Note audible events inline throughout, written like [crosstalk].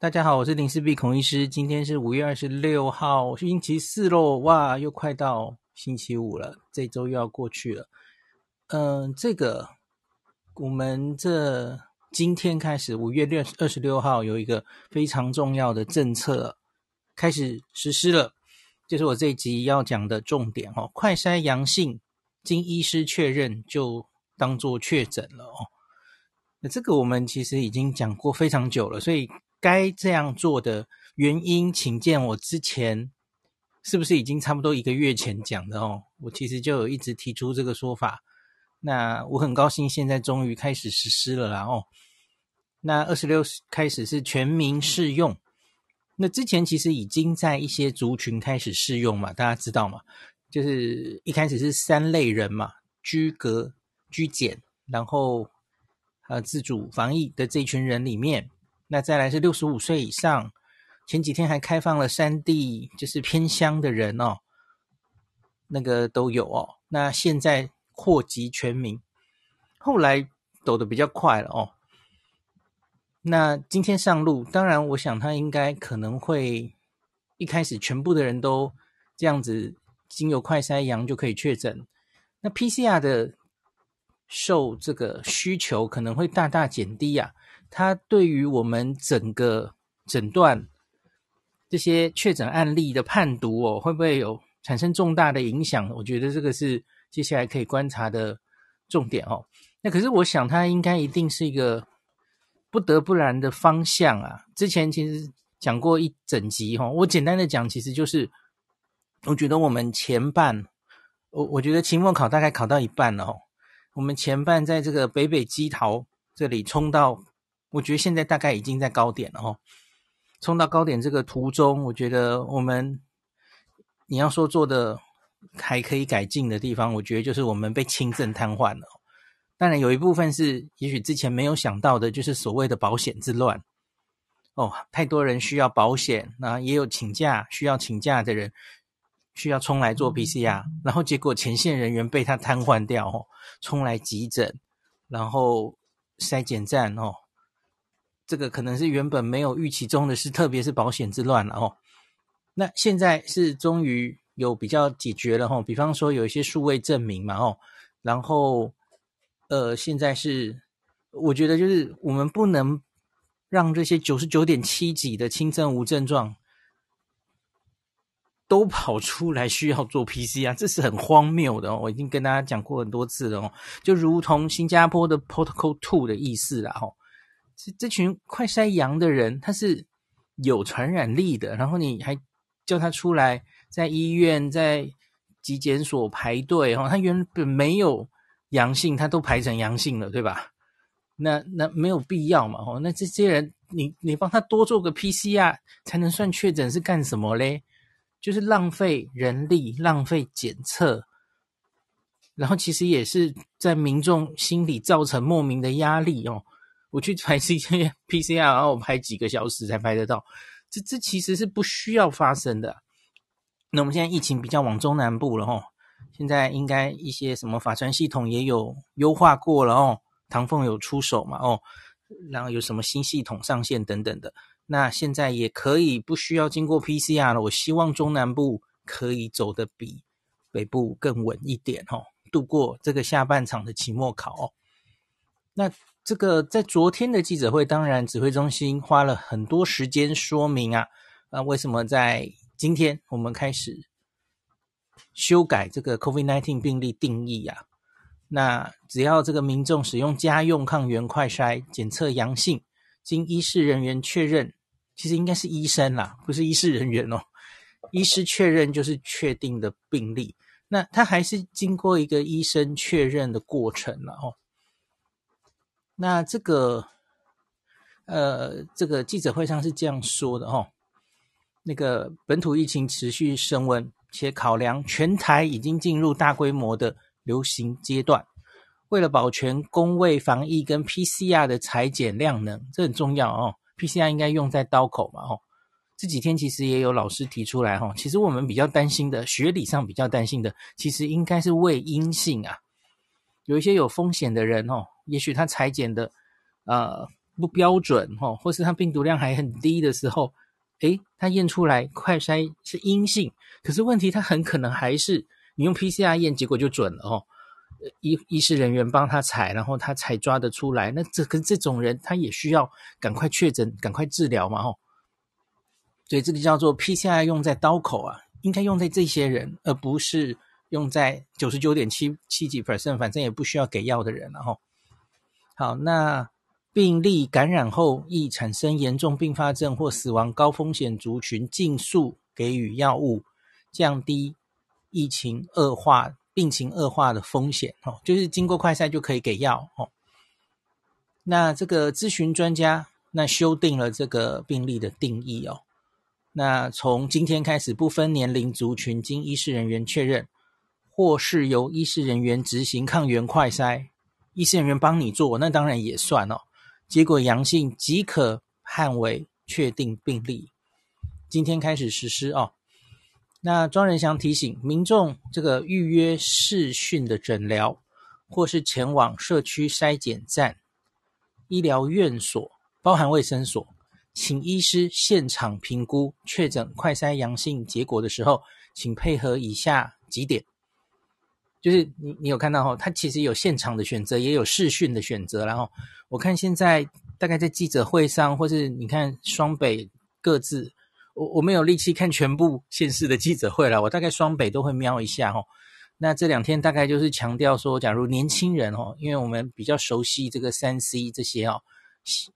大家好，我是林氏璧孔医师。今天是五月二十六号，星期四喽！哇，又快到星期五了，这周又要过去了。嗯、这个我们这今天开始，五月六二十六号有一个非常重要的政策开始实施了，就是我这一集要讲的重点哦。快筛阳性，经医师确认就当做确诊了哦。那这个我们其实已经讲过非常久了，所以。该这样做的原因，请见我之前是不是已经差不多一个月前讲的哦？我其实就有一直提出这个说法。那我很高兴，现在终于开始实施了啦哦。那二十六开始是全民适用。那之前其实已经在一些族群开始适用嘛，大家知道嘛？就是一开始是三类人嘛，居隔、居检，然后呃自主防疫的这群人里面。那再来是六十五岁以上，前几天还开放了山地，就是偏乡的人哦，那个都有哦。那现在扩及全民，后来走得比较快了哦。那今天上路，当然我想他应该可能会一开始全部的人都这样子，经由快筛阳就可以确诊。那 PCR 的受这个需求可能会大大减低呀、它对于我们整个诊断这些确诊案例的判读哦，会不会有产生重大的影响？我觉得这个是接下来可以观察的重点哦。那可是我想，它应该一定是一个不得不然的方向啊。之前其实讲过一整集哈，我简单的讲，其实就是我觉得我们前半，我我觉得期末考大概考到一半了哦。我们前半在这个北北基桃这里冲到。我觉得现在大概已经在高点了哦，冲到高点这个途中，我觉得我们你要说做的还可以改进的地方，我觉得就是我们被轻症瘫痪了。当然有一部分是也许之前没有想到的，就是所谓的保险之乱哦，太多人需要保险，那也有请假需要请假的人需要冲来做 PCR，然后结果前线人员被他瘫痪掉哦，冲来急诊，然后筛检站哦。这个可能是原本没有预期中的事，特别是保险之乱了哦。那现在是终于有比较解决了哦，比方说有一些数位证明嘛哦，然后呃，现在是我觉得就是我们不能让这些九十九点七几的轻症无症状都跑出来需要做 PCR，这是很荒谬的哦。我已经跟大家讲过很多次了哦，就如同新加坡的 Protocol Two 的意思啦哦。这这群快筛阳的人，他是有传染力的，然后你还叫他出来在医院、在疾检所排队哦，他原本没有阳性，他都排成阳性了，对吧？那那没有必要嘛，哦，那这些人你你帮他多做个 PCR 才能算确诊是干什么嘞？就是浪费人力、浪费检测，然后其实也是在民众心里造成莫名的压力哦。我去排这些 PCR，然后我排几个小时才排得到，这这其实是不需要发生的。那我们现在疫情比较往中南部了哦，现在应该一些什么法传系统也有优化过了哦，唐凤有出手嘛哦，然后有什么新系统上线等等的，那现在也可以不需要经过 PCR 了。我希望中南部可以走得比北部更稳一点哦，度过这个下半场的期末考哦。那。这个在昨天的记者会，当然指挥中心花了很多时间说明啊，啊，为什么在今天我们开始修改这个 COVID-19 病例定义啊？那只要这个民众使用家用抗原快筛检测阳性，经医事人员确认，其实应该是医生啦，不是医事人员哦。医师确认就是确定的病例，那他还是经过一个医生确认的过程了哦。那这个，呃，这个记者会上是这样说的哦，那个本土疫情持续升温，且考量全台已经进入大规模的流行阶段，为了保全公卫防疫跟 PCR 的采检量能，这很重要哦。PCR 应该用在刀口嘛哦。这几天其实也有老师提出来哦，其实我们比较担心的，学理上比较担心的，其实应该是伪阴性啊，有一些有风险的人哦。也许他裁剪的，呃，不标准哈，或是它病毒量还很低的时候，诶，它验出来快筛是阴性，可是问题它很可能还是你用 PCR 验，结果就准了哦。医医师人员帮他采，然后他才抓得出来。那这跟这种人，他也需要赶快确诊，赶快治疗嘛，吼。所以这个叫做 PCR 用在刀口啊，应该用在这些人，而不是用在九十九点七七几 percent，反正也不需要给药的人了，哈。好，那病例感染后易产生严重并发症或死亡高风险族群，尽速给予药物，降低疫情恶化。病情恶化的风险，哦，就是经过快筛就可以给药，哦。那这个咨询专家，那修订了这个病例的定义，哦。那从今天开始，不分年龄族群，经医师人员确认，或是由医师人员执行抗原快筛，医师人员帮你做，那当然也算哦。结果阳性即可判为确定病例。今天开始实施哦。那庄仁祥提醒民众，这个预约视讯的诊疗，或是前往社区筛检站、医疗院所，包含卫生所，请医师现场评估确诊快筛阳性结果的时候，请配合以下几点。就是你你有看到哈，他其实有现场的选择，也有视讯的选择。然后我看现在大概在记者会上，或是你看双北各自。我我没有力气看全部县市的记者会了，我大概双北都会瞄一下哦。那这两天大概就是强调说，假如年轻人哦，因为我们比较熟悉这个三 C 这些哦，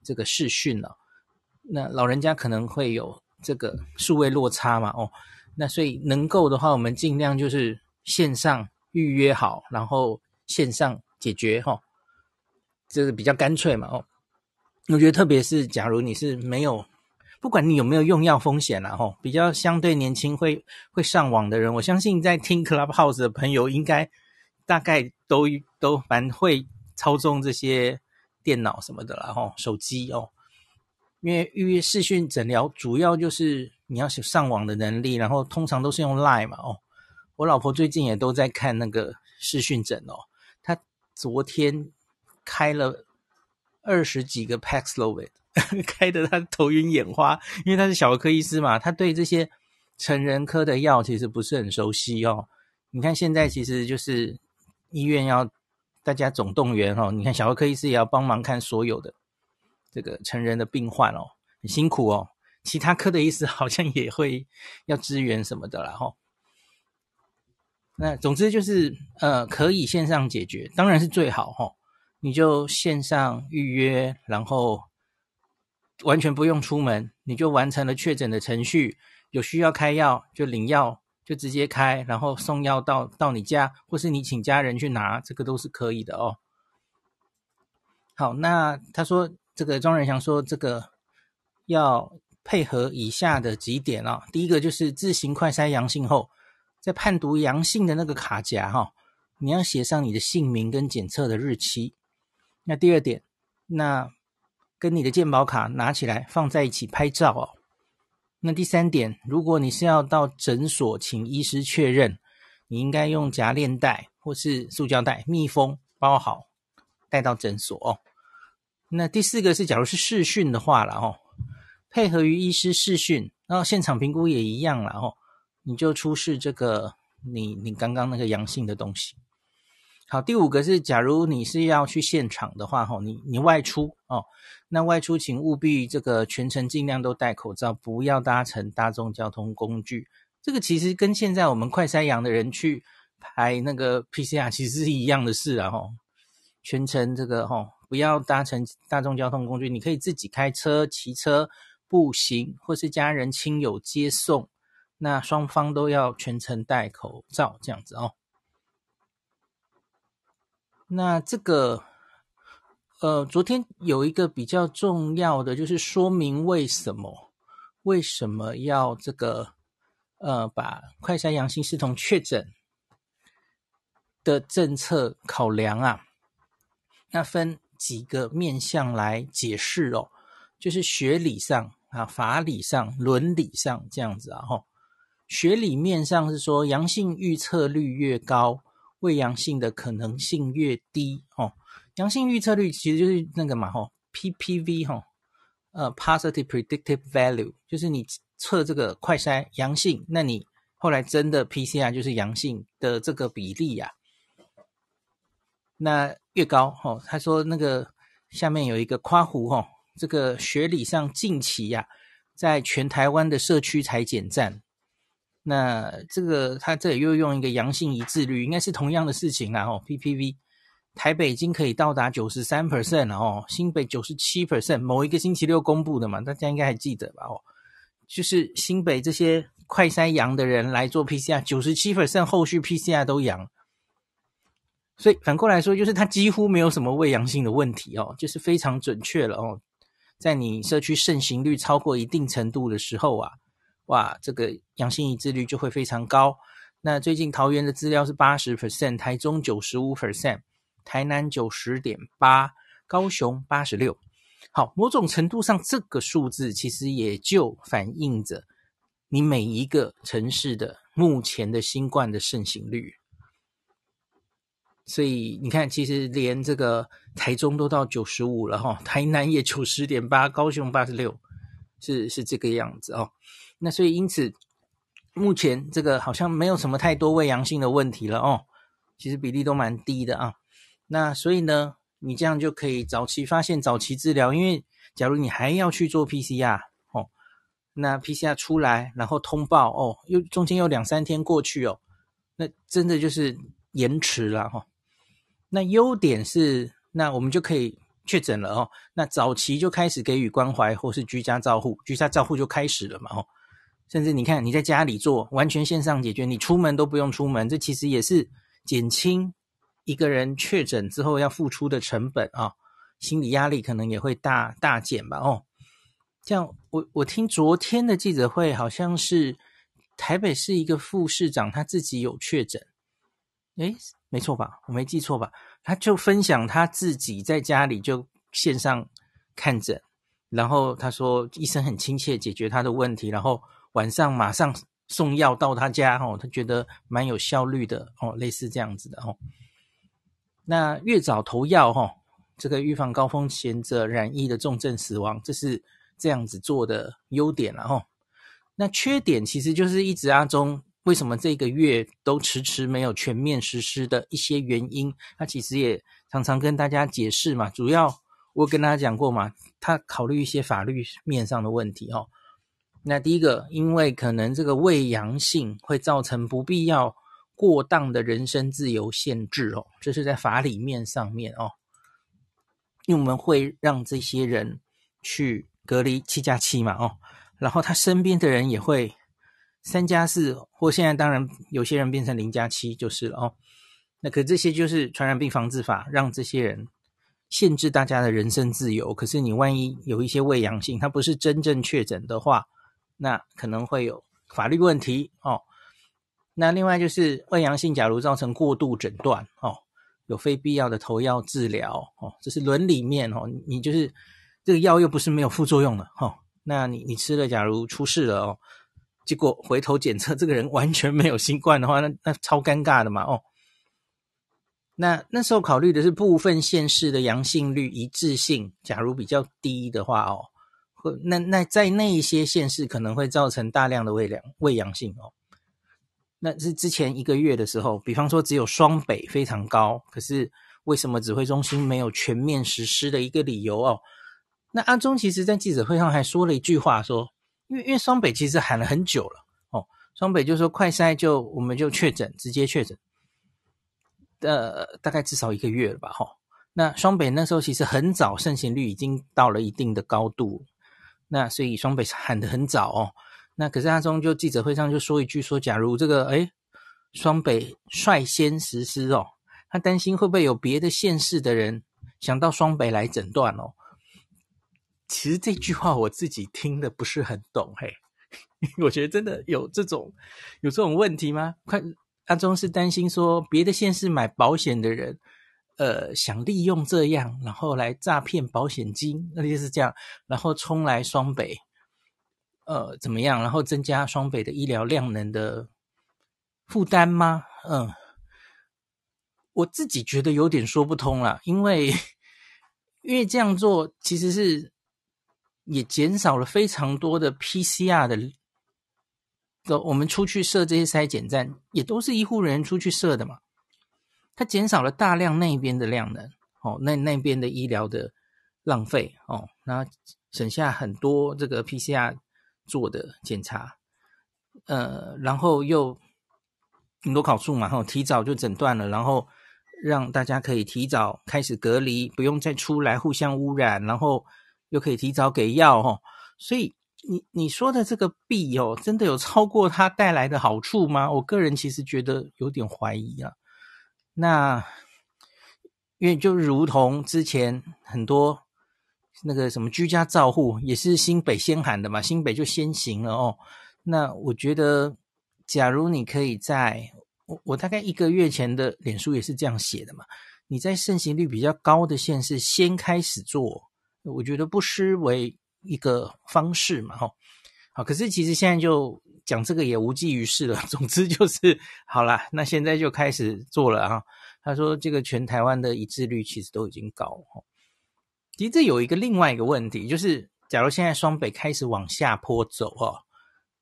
这个视讯了，那老人家可能会有这个数位落差嘛哦，那所以能够的话，我们尽量就是线上预约好，然后线上解决哈，这是比较干脆嘛哦。我觉得特别是假如你是没有。不管你有没有用药风险啦，吼，比较相对年轻会会上网的人，我相信在听 Clubhouse 的朋友应该大概都都蛮会操纵这些电脑什么的啦，吼，手机哦，因为预约视讯诊疗主要就是你要上网的能力，然后通常都是用 Line 嘛，哦，我老婆最近也都在看那个视讯诊哦，她昨天开了二十几个 Paxlovid。[laughs] 开得她头晕眼花，因为她是小儿科医师嘛，他对这些成人科的药其实不是很熟悉哦。你看现在其实就是医院要大家总动员哦，你看小儿科医师也要帮忙看所有的这个成人的病患哦，很辛苦哦。其他科的医师好像也会要支援什么的啦哈。那总之就是呃，可以线上解决，当然是最好哈。你就线上预约，然后。完全不用出门，你就完成了确诊的程序。有需要开药就领药，就直接开，然后送药到到你家，或是你请家人去拿，这个都是可以的哦。好，那他说这个庄人祥说这个要配合以下的几点啊、哦。第一个就是自行快筛阳性后，在判读阳性的那个卡夹哈、你要写上你的姓名跟检测的日期。那第二点，那。跟你的健保卡拿起来放在一起拍照哦。那第三点，如果你是要到诊所请医师确认，你应该用夹链袋或是塑胶袋密封包好带到诊所哦。那第四个是，假如是视讯的话了哦，配合于医师视讯，然后现场评估也一样了哦，你就出示这个你你刚刚那个阳性的东西。好，第五个是，假如你是要去现场的话，吼，你你外出哦，那外出请务必这个全程尽量都戴口罩，不要搭乘大众交通工具。这个其实跟现在我们快筛阳的人去排那个 PCR 其实是一样的事啊，吼，全程这个吼不要搭乘大众交通工具，你可以自己开车、骑车、步行，或是家人亲友接送，那双方都要全程戴口罩，这样子哦。那这个，呃，昨天有一个比较重要的，就是说明为什么为什么要这个，呃，把快筛阳性视同确诊的政策考量啊。那分几个面向来解释哦，就是学理上啊、法理上、伦理上这样子啊。吼，学理面上是说，阳性预测率越高。未阳性的可能性越低哦，阳性预测率其实就是那个嘛吼 PPV 哈，呃，positive predictive value，就是你测这个快筛阳性，那你后来真的 PCR 就是阳性的这个比例呀、啊，那越高哈，他说那个下面有一个夸胡哈，这个学理上近期呀、啊，在全台湾的社区采检站。那这个他这里又用一个阳性一致率，应该是同样的事情啦哦。PPV 台北已经可以到达九十三 percent 了哦，新北九十七 percent，某一个星期六公布的嘛，大家应该还记得吧哦，就是新北这些快筛阳的人来做 PCR，九十七 percent 后续 PCR 都阳，所以反过来说，就是他几乎没有什么未阳性的问题哦，就是非常准确了哦，在你社区盛行率超过一定程度的时候啊。哇，这个阳性一致率就会非常高。那最近桃园的资料是八十 percent，台中九十五 percent，台南九十点八，高雄八十六。好，某种程度上，这个数字其实也就反映着你每一个城市的目前的新冠的盛行率。所以你看，其实连这个台中都到九十五了哈，台南也九十点八，高雄八十六，是是这个样子哦。那所以因此，目前这个好像没有什么太多伪阳性的问题了哦，其实比例都蛮低的啊。那所以呢，你这样就可以早期发现、早期治疗。因为假如你还要去做 PCR 哦，那 PCR 出来然后通报哦，又中间又两三天过去哦，那真的就是延迟了哈、哦。那优点是，那我们就可以确诊了哦。那早期就开始给予关怀或是居家照护，居家照护就开始了嘛哦。甚至你看，你在家里做完全线上解决，你出门都不用出门，这其实也是减轻一个人确诊之后要付出的成本啊，心理压力可能也会大大减吧。哦，这样我我听昨天的记者会，好像是台北市一个副市长他自己有确诊，诶，没错吧？我没记错吧？他就分享他自己在家里就线上看诊，然后他说医生很亲切解决他的问题，然后。晚上马上送药到他家哦，他觉得蛮有效率的哦，类似这样子的哦。那越早投药哈，这个预防高风险者染疫的重症死亡，这是这样子做的优点了哈。那缺点其实就是一直阿中为什么这个月都迟迟没有全面实施的一些原因，他其实也常常跟大家解释嘛。主要我跟大家讲过嘛，他考虑一些法律面上的问题哦。那第一个，因为可能这个胃阳性会造成不必要过当的人身自由限制哦，这是在法理面上面哦，因为我们会让这些人去隔离七加七嘛哦，然后他身边的人也会三加四，或现在当然有些人变成零加七就是了哦。那可这些就是传染病防治法让这些人限制大家的人身自由，可是你万一有一些伪阳性，他不是真正确诊的话。那可能会有法律问题哦。那另外就是伪阳性，假如造成过度诊断哦，有非必要的投药治疗哦，这是伦理面哦。你就是这个药又不是没有副作用的哦，那你你吃了，假如出事了哦，结果回头检测这个人完全没有新冠的话，那那超尴尬的嘛哦。那那时候考虑的是部分县市的阳性率一致性，假如比较低的话哦。那那在那一些县市可能会造成大量的伪阳伪阳性哦。那是之前一个月的时候，比方说只有双北非常高，可是为什么指挥中心没有全面实施的一个理由哦？那阿中其实在记者会上还说了一句话说，因为因为双北其实喊了很久了哦，双北就说快筛就我们就确诊直接确诊，呃大概至少一个月了吧哈、哦。那双北那时候其实很早盛行率已经到了一定的高度。那所以双北喊得很早哦，那可是阿中就记者会上就说一句说，假如这个诶双北率先实施哦，他担心会不会有别的县市的人想到双北来诊断哦。其实这句话我自己听得不是很懂嘿，[laughs] 我觉得真的有这种有这种问题吗？快，阿中是担心说别的县市买保险的人。呃，想利用这样，然后来诈骗保险金，那就是这样，然后冲来双北，呃，怎么样？然后增加双北的医疗量能的负担吗？嗯，我自己觉得有点说不通了，因为因为这样做其实是也减少了非常多的 PCR 的。走，我们出去设这些筛检站，也都是医护人员出去设的嘛。它减少了大量那边的量能，哦，那那边的医疗的浪费，哦，然后省下很多这个 PCR 做的检查，呃，然后又很多好处嘛，哈，提早就诊断了，然后让大家可以提早开始隔离，不用再出来互相污染，然后又可以提早给药，哈，所以。你你说的这个弊哦，真的有超过它带来的好处吗？我个人其实觉得有点怀疑啊。那因为就如同之前很多那个什么居家照护，也是新北先喊的嘛，新北就先行了哦。那我觉得，假如你可以在我我大概一个月前的脸书也是这样写的嘛，你在盛行率比较高的县市先开始做，我觉得不失为。一个方式嘛，吼，好，可是其实现在就讲这个也无济于事了。[laughs] 总之就是好了，那现在就开始做了啊。他说这个全台湾的一致率其实都已经高了。其实这有一个另外一个问题，就是假如现在双北开始往下坡走哦，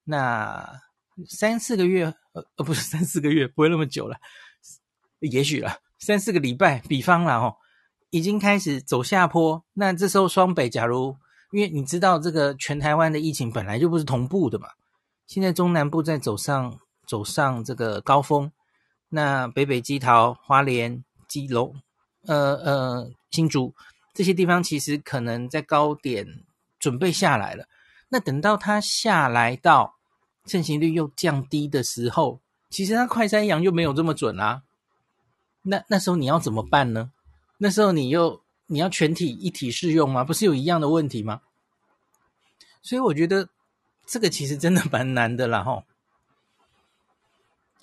那三四个月，呃呃，不是三四个月，不会那么久了，也许了三四个礼拜，比方了哦，已经开始走下坡，那这时候双北假如。因为你知道，这个全台湾的疫情本来就不是同步的嘛。现在中南部在走上走上这个高峰，那北北基桃、花莲、基隆、呃呃新竹这些地方，其实可能在高点准备下来了。那等到它下来到盛行率又降低的时候，其实它快筛阳就没有这么准啦、啊。那那时候你要怎么办呢？那时候你又。你要全体一体适用吗？不是有一样的问题吗？所以我觉得这个其实真的蛮难的啦，吼。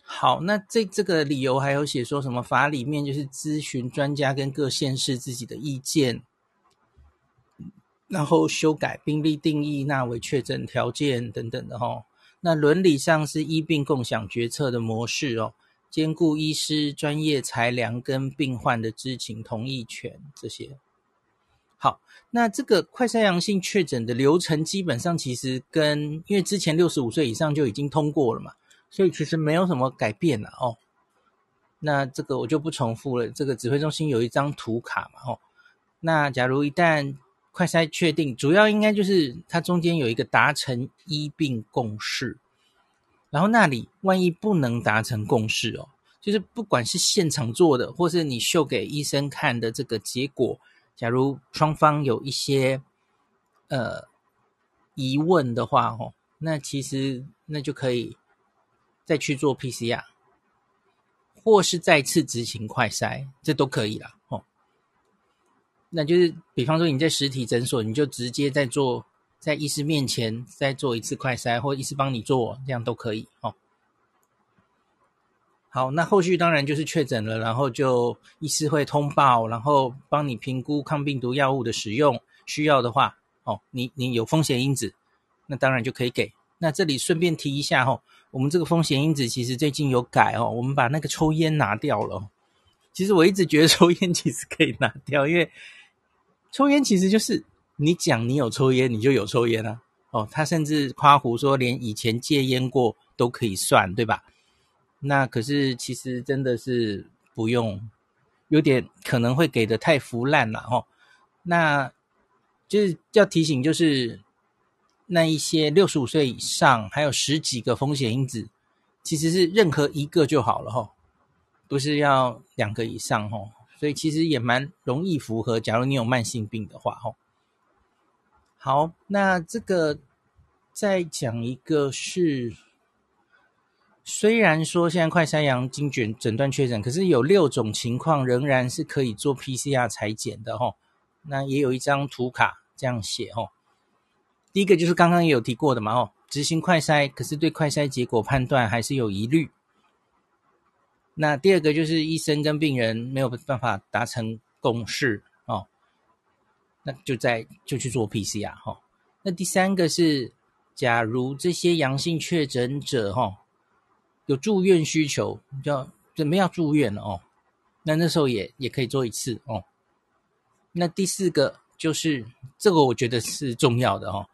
好，那这这个理由还有写说什么法里面就是咨询专家跟各县市自己的意见，然后修改病例定义纳为确诊条件等等的吼。那伦理上是医病共享决策的模式哦。兼顾医师专业裁量跟病患的知情同意权，这些好。那这个快筛阳性确诊的流程，基本上其实跟因为之前六十五岁以上就已经通过了嘛，所以其实没有什么改变了哦。那这个我就不重复了。这个指挥中心有一张图卡嘛，哦。那假如一旦快筛确定，主要应该就是它中间有一个达成医病共识。然后那里万一不能达成共识哦，就是不管是现场做的，或是你秀给医生看的这个结果，假如双方有一些呃疑问的话哦，那其实那就可以再去做 PCR，或是再次执行快筛，这都可以啦哦。那就是比方说你在实体诊所，你就直接在做。在医师面前再做一次快筛，或医师帮你做，这样都可以哦。好，那后续当然就是确诊了，然后就医师会通报，然后帮你评估抗病毒药物的使用，需要的话，哦，你你有风险因子，那当然就可以给。那这里顺便提一下哦，我们这个风险因子其实最近有改哦，我们把那个抽烟拿掉了。其实我一直觉得 [laughs] 抽烟其实可以拿掉，因为抽烟其实就是。你讲你有抽烟，你就有抽烟啊。哦，他甚至夸胡说，连以前戒烟过都可以算，对吧？那可是其实真的是不用，有点可能会给的太腐烂了哦。那就是要提醒，就是那一些六十五岁以上，还有十几个风险因子，其实是任何一个就好了哈，不是要两个以上哈。所以其实也蛮容易符合，假如你有慢性病的话哈。好，那这个再讲一个是，虽然说现在快筛阳经卷诊断确诊，可是有六种情况仍然是可以做 PCR 裁剪的齁。那也有一张图卡这样写齁。第一个就是刚刚也有提过的嘛齁，执行快筛，可是对快筛结果判断还是有疑虑。那第二个就是医生跟病人没有办法达成共识哦。那就在就去做 PCR 哈。那第三个是，假如这些阳性确诊者哈有住院需求，要准备要住院哦，那那时候也也可以做一次哦。那第四个就是这个，我觉得是重要的哦。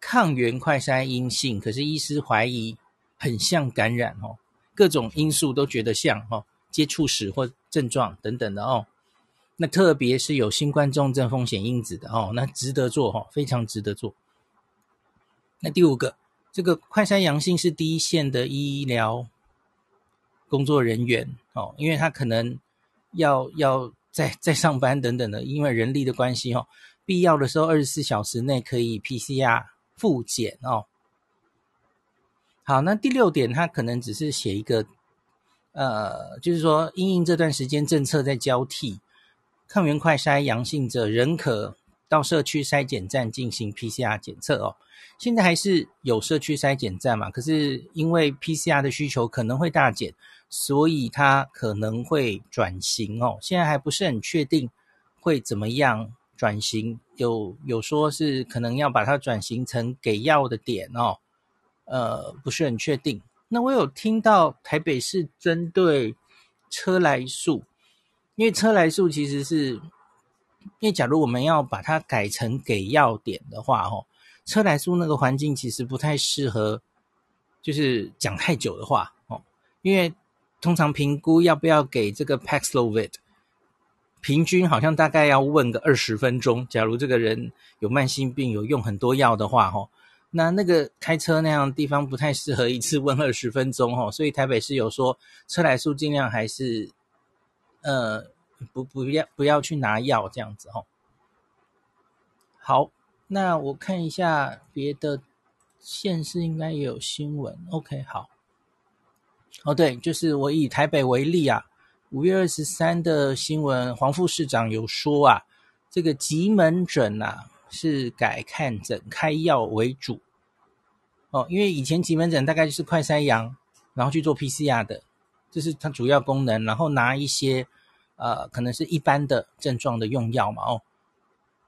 抗原快筛阴性，可是医师怀疑很像感染哦，各种因素都觉得像哦，接触史或症状等等的哦。那特别是有新冠重症风险因子的哦，那值得做哦，非常值得做。那第五个，这个快筛阳性是第一线的医疗工作人员哦，因为他可能要要在在上班等等的，因为人力的关系哦，必要的时候二十四小时内可以 PCR 复检哦。好，那第六点，他可能只是写一个，呃，就是说因应这段时间政策在交替。抗原快筛阳性者仍可到社区筛检站进行 PCR 检测哦。现在还是有社区筛检站嘛？可是因为 PCR 的需求可能会大减，所以它可能会转型哦。现在还不是很确定会怎么样转型，有有说是可能要把它转型成给药的点哦。呃，不是很确定。那我有听到台北市针对车来素。因为车来素其实是，因为假如我们要把它改成给药点的话，哦，车来素那个环境其实不太适合，就是讲太久的话，哦，因为通常评估要不要给这个 Paxlovid，平均好像大概要问个二十分钟。假如这个人有慢性病，有用很多药的话，哦，那那个开车那样的地方不太适合一次问二十分钟，哦，所以台北市有说车来数尽量还是。呃，不，不要，不要去拿药这样子哦。好，那我看一下别的县市应该也有新闻。OK，好。哦，对，就是我以台北为例啊，五月二十三的新闻，黄副市长有说啊，这个急门诊啊是改看诊开药为主。哦，因为以前急门诊大概就是快筛阳，然后去做 PCR 的。这是它主要功能，然后拿一些，呃，可能是一般的症状的用药嘛，哦，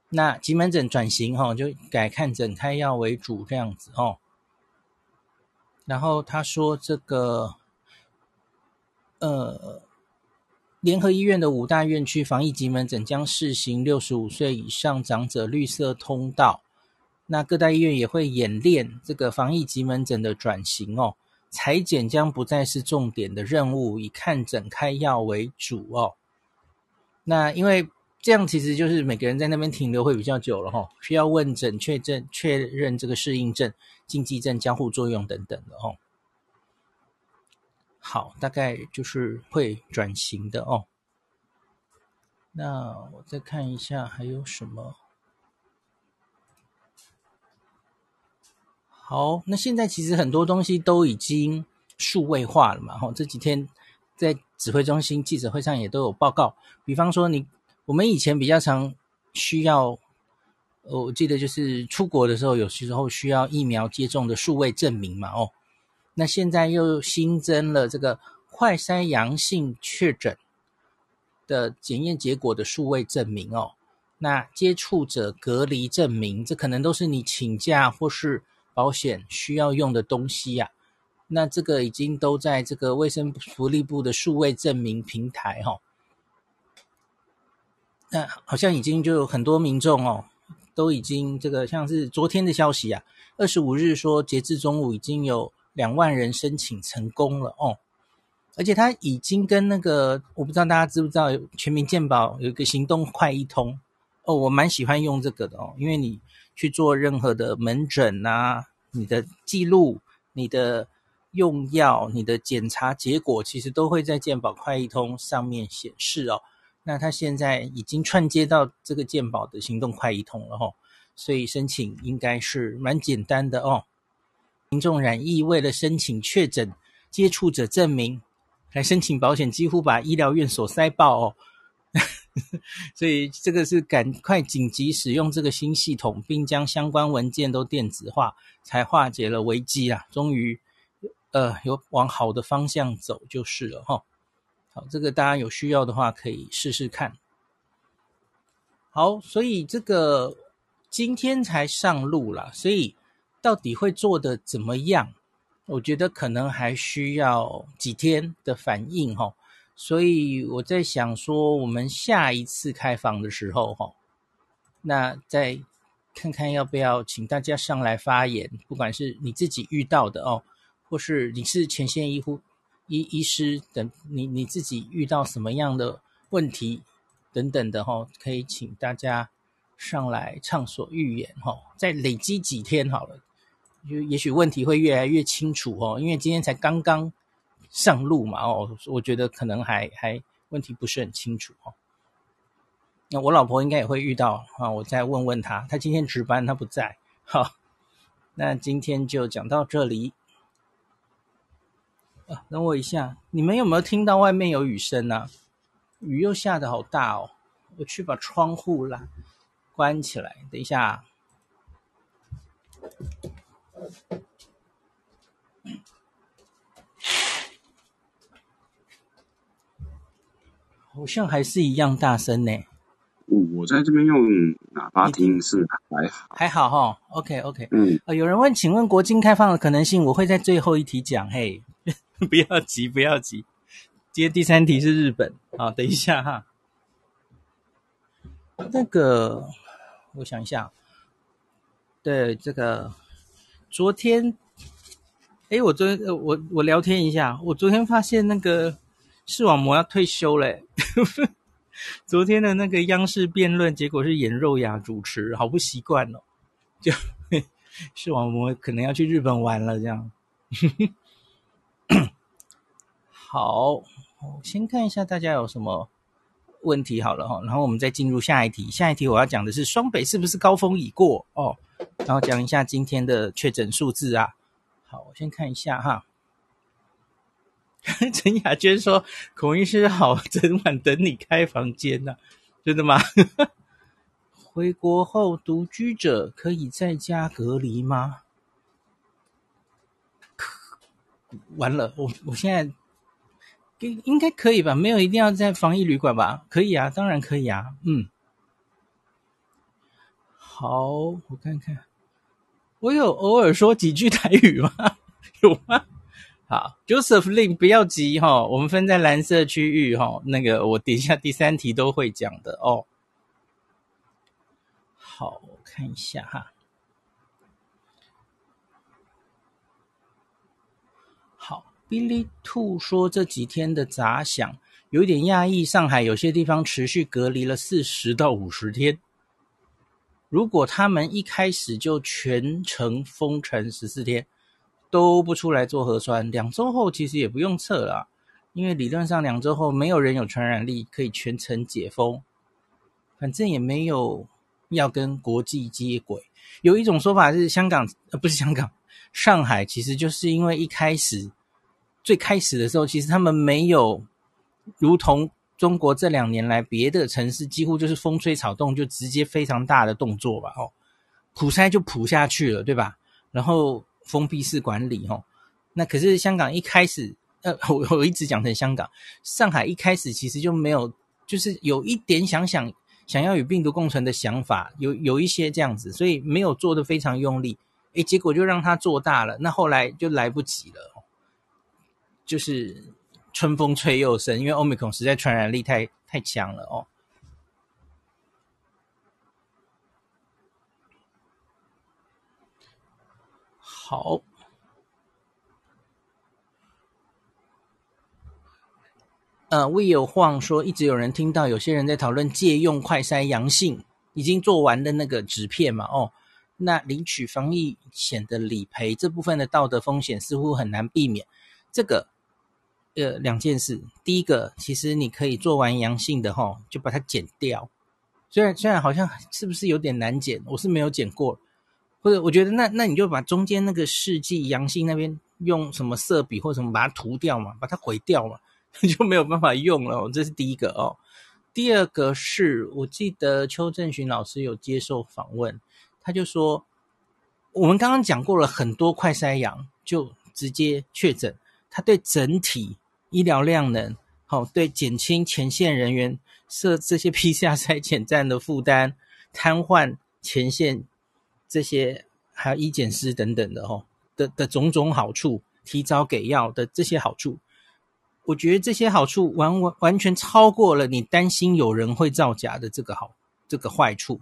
那急门诊转型哈、哦，就改看诊开药为主这样子哦。然后他说这个，呃，联合医院的五大院区防疫急门诊将试行六十五岁以上长者绿色通道，那各大医院也会演练这个防疫急门诊的转型哦。裁剪将不再是重点的任务，以看诊开药为主哦。那因为这样，其实就是每个人在那边停留会比较久了哈、哦，需要问诊、确诊、确认这个适应症、禁忌症、交互作用等等的哦。好，大概就是会转型的哦。那我再看一下还有什么。好，那现在其实很多东西都已经数位化了嘛。吼，这几天在指挥中心记者会上也都有报告。比方说你，你我们以前比较常需要，我记得就是出国的时候，有时候需要疫苗接种的数位证明嘛。哦，那现在又新增了这个快筛阳性确诊的检验结果的数位证明哦。那接触者隔离证明，这可能都是你请假或是。保险需要用的东西呀、那这个已经都在这个卫生福利部的数位证明平台哈、哦。那好像已经就有很多民众哦，都已经这个像是昨天的消息啊，二十五日说截至中午已经有两万人申请成功了哦，而且他已经跟那个我不知道大家知不知道全民健保有一个行动快一通哦，我蛮喜欢用这个的哦，因为你。去做任何的门诊啊，你的记录、你的用药、你的检查结果，其实都会在健保快一通上面显示哦。那他现在已经串接到这个健保的行动快一通了哦，所以申请应该是蛮简单的哦。民众染疫为了申请确诊接触者证明来申请保险，几乎把医疗院所塞爆哦。[laughs] 所以这个是赶快紧急使用这个新系统，并将相关文件都电子化，才化解了危机啊！终于，呃，有往好的方向走就是了哈。好，这个大家有需要的话可以试试看。好，所以这个今天才上路啦，所以到底会做得怎么样？我觉得可能还需要几天的反应哈。所以我在想说，我们下一次开房的时候，哈，那再看看要不要请大家上来发言，不管是你自己遇到的哦，或是你是前线医护医医师等，你你自己遇到什么样的问题等等的哈、哦，可以请大家上来畅所欲言哈、哦。再累积几天好了，就也许问题会越来越清楚哦，因为今天才刚刚上路嘛哦，我觉得可能还还问题不是很清楚哦。那我老婆应该也会遇到啊，我再问问她。她今天值班，她不在。好，那今天就讲到这里。啊，等我一下，你们有没有听到外面有雨声呢？雨又下得好大哦。我去把窗户啦关起来。等一下，好像还是一样大声呢。我在这边用喇叭听是还好，还好哈。OK OK，嗯，呃，有人问，请问国境开放的可能性，我会在最后一题讲。嘿，[laughs] 不要急，不要急。今天第三题是日本，好，等一下哈。那个，我想一下，对这个，昨天，哎，我昨天，我我聊天一下，我昨天发现那个视网膜要退休嘞。[laughs] 昨天的那个央视辩论，结果是颜肉雅主持，好不习惯哦。就 [laughs] 视网膜可能要去日本玩了，这样。[coughs] 好，我先看一下大家有什么问题好了哈，然后我们再进入下一题。下一题我要讲的是双北是不是高峰已过哦？然后讲一下今天的确诊数字啊。好，我先看一下哈。[laughs] 陈雅娟说：“孔医师好，整晚等你开房间呢、啊，真的吗？[laughs] 回国后独居者可以在家隔离吗？完了，我我现在应应该可以吧？没有一定要在防疫旅馆吧？可以啊，当然可以啊。嗯，好，我看看，我有偶尔说几句台语吗？[laughs] 有吗？”好，Joseph Lin，不要急哈，我们分在蓝色区域哈，那个我等下第三题都会讲的哦。好，我看一下哈。好，Billy Two 说这几天的杂响有点讶异，上海有些地方持续隔离了四十到五十天。如果他们一开始就全程封城十四天。都不出来做核酸，两周后其实也不用测了，因为理论上两周后没有人有传染力，可以全程解封，反正也没有要跟国际接轨。有一种说法是香港，呃，不是香港，上海其实就是因为一开始最开始的时候，其实他们没有如同中国这两年来别的城市几乎就是风吹草动就直接非常大的动作吧，哦，普筛就普下去了，对吧？然后。封闭式管理，吼，那可是香港一开始，呃，[laughs] 我我一直讲成香港，上海一开始其实就没有，就是有一点想想想要与病毒共存的想法，有有一些这样子，所以没有做得非常用力，诶，结果就让它做大了，那后来就来不及了，就是春风吹又生，因为 Omicron 实在传染力太太强了哦。好，呃，未有晃说，一直有人听到有些人在讨论借用快筛阳性已经做完的那个纸片嘛？哦，那领取防疫险的理赔这部分的道德风险似乎很难避免。这个，呃，两件事，第一个，其实你可以做完阳性的齁，就把它剪掉。虽然虽然好像是不是有点难剪，我是没有剪过。或者我觉得那那你就把中间那个试剂阳性那边用什么色笔或什么把它涂掉嘛，把它毁掉嘛，[laughs] 就没有办法用了。这是第一个哦。第二个是我记得邱正寻老师有接受访问，他就说我们刚刚讲过了很多快筛阳就直接确诊，他对整体医疗量能好、哦，对减轻前线人员设这些 [laughs] PCR 筛检站的负担，瘫痪前线。这些还有医检师等等的哦的的种种好处，提早给药的这些好处，我觉得这些好处完完完全超过了你担心有人会造假的这个好这个坏处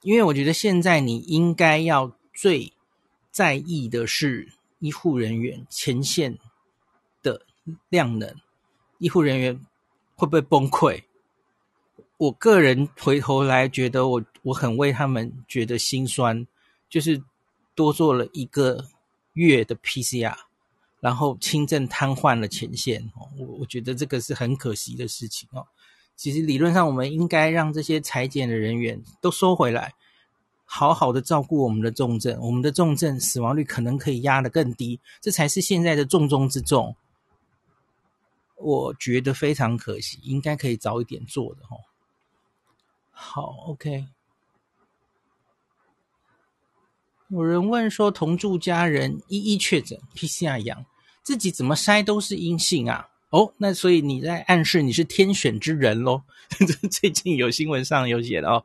因为我觉得现在你应该要最在意的是医护人员前线量能，医护人员会不会崩溃？我个人回头来觉得我，我很为他们觉得心酸，就是多做了一个月的 PCR，然后轻症瘫痪了前线哦，我我觉得这个是很可惜的事情哦。其实理论上，我们应该让这些裁剪的人员都收回来，好好的照顾我们的重症。我们的重症死亡率可能可以压得更低，这才是现在的重中之重。我觉得非常可惜，应该可以早一点做的哦。好，OK。有人问说，同住家人一一确诊 PCR 阳，自己怎么筛都是阴性啊？哦，那所以你在暗示你是天选之人喽？[laughs] 最近有新闻上有写的哦。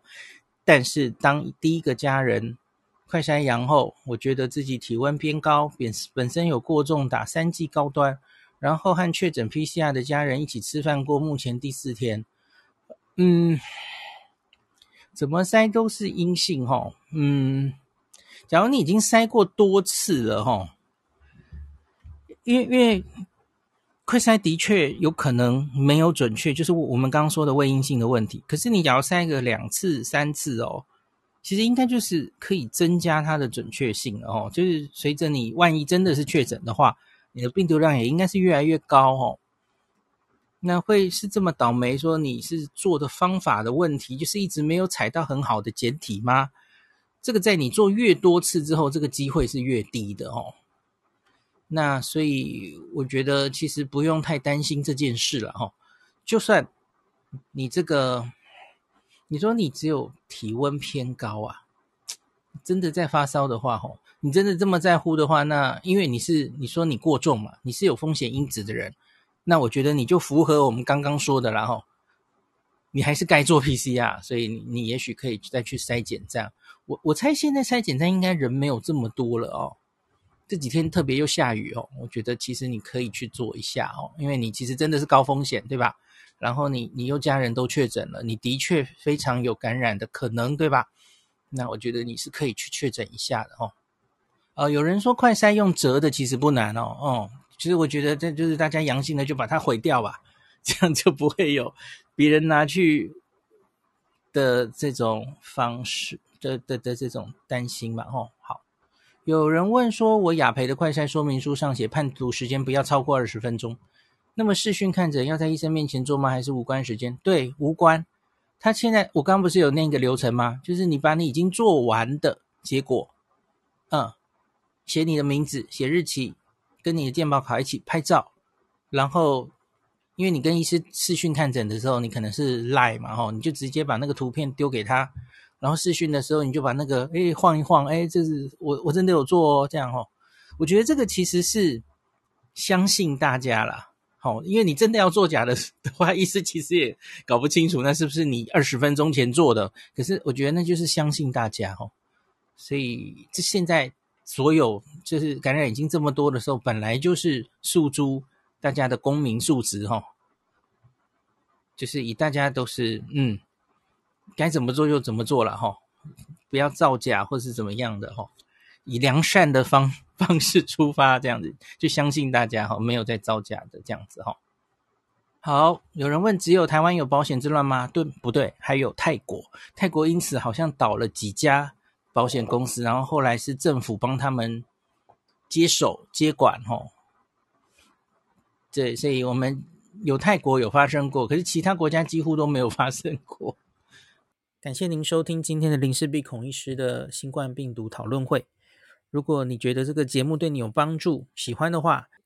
但是当第一个家人快筛阳后，我觉得自己体温偏高，本本身有过重，打三剂高端，然后和确诊 PCR 的家人一起吃饭过，目前第四天，嗯，怎么筛都是阴性齁。嗯，假如你已经筛过多次了齁，因为因为。快筛的确有可能没有准确，就是我们刚刚说的未阴性的问题。可是你只要筛个两次、三次哦，其实应该就是可以增加它的准确性哦。就是随着你万一真的是确诊的话，你的病毒量也应该是越来越高哦。那会是这么倒霉，说你是做的方法的问题，就是一直没有采到很好的简体吗？这个在你做越多次之后，这个机会是越低的哦。那所以我觉得其实不用太担心这件事了哈。就算你这个，你说你只有体温偏高啊，真的在发烧的话吼，你真的这么在乎的话，那因为你是你说你过重嘛，你是有风险因子的人，那我觉得你就符合我们刚刚说的啦吼，你还是该做 PCR，所以你你也许可以再去筛检站。我我猜现在筛检站应该人没有这么多了哦。这几天特别又下雨哦，我觉得其实你可以去做一下哦，因为你其实真的是高风险，对吧？然后你你又家人都确诊了，你的确非常有感染的可能，对吧？那我觉得你是可以去确诊一下的哦。呃，有人说快筛用折的其实不难哦，哦，其实我觉得这就是大家阳性的就把它毁掉吧，[laughs] 这样就不会有别人拿去的这种方式的的的这种担心嘛，哦，好。有人问说：“我雅培的快筛说明书上写判读时间不要超过二十分钟，那么视讯看诊要在医生面前做吗？还是无关时间？”对，无关。他现在我刚不是有那个流程吗？就是你把你已经做完的结果，嗯，写你的名字、写日期，跟你的健保卡一起拍照，然后因为你跟医师视讯看诊的时候，你可能是 Line 嘛，吼，你就直接把那个图片丢给他。然后视讯的时候，你就把那个诶晃一晃，诶这是我我真的有做哦，这样哦。我觉得这个其实是相信大家啦，好、因为你真的要做假的 [laughs] 的话，医师其实也搞不清楚那是不是你二十分钟前做的。可是我觉得那就是相信大家哦。所以这现在所有就是感染已经这么多的时候，本来就是诉诸大家的公民素质哈、哦，就是以大家都是嗯。该怎么做就怎么做了哈，不要造假或是怎么样的哈，以良善的方 [laughs] 方式出发，这样子就相信大家哈，没有在造假的这样子哈。好，有人问，只有台湾有保险之乱吗？对不对？还有泰国，泰国因此好像倒了几家保险公司，然后后来是政府帮他们接手接管哈。对，所以我们有泰国有发生过，可是其他国家几乎都没有发生过。感谢您收听今天的林氏璧孔医师的新冠病毒讨论会。如果你觉得这个节目对你有帮助，喜欢的话，